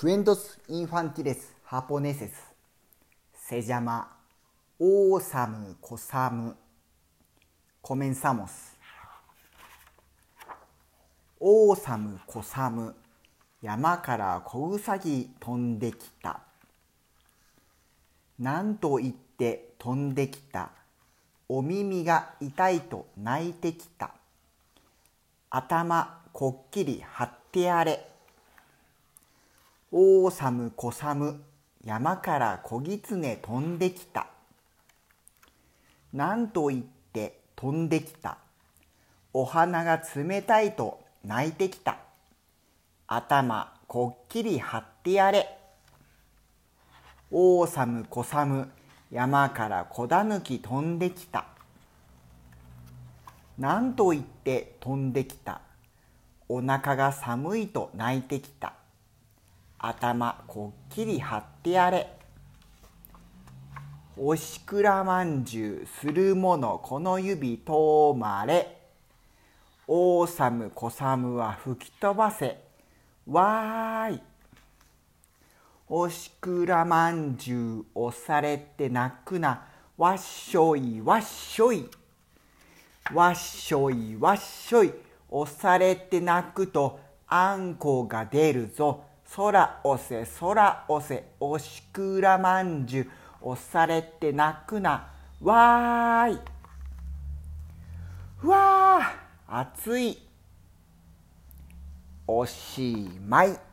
Cuentos infantiles japoneses, se llama おおさむこさむ、comenzamos、おおさむこさむ、山から小ウサギ飛んできた。なんと言って飛んできた。お耳が痛いと泣いてきた。頭こっきり張ってやれ。王寒小寒山から小狐飛んできた。なんと言って飛んできた。お花が冷たいと泣いてきた。頭こっきり張ってやれ。王寒小寒山から小狸飛んできた。なんと言って飛んできた。お腹が寒いと泣いてきた。頭こっきり張ってやれ。おしくらまんじゅうするものこの指とまれ。オーサムコサムは吹き飛ばせ。わーい。おしくらまんじゅう押されて泣くな。わっしょいわっしょい。わっしょいわっしょい。押されて泣くとあんこが出るぞ。空押せ空押せおしくらまんじゅう押されて泣くな。わーい。うわー暑い。おしまい。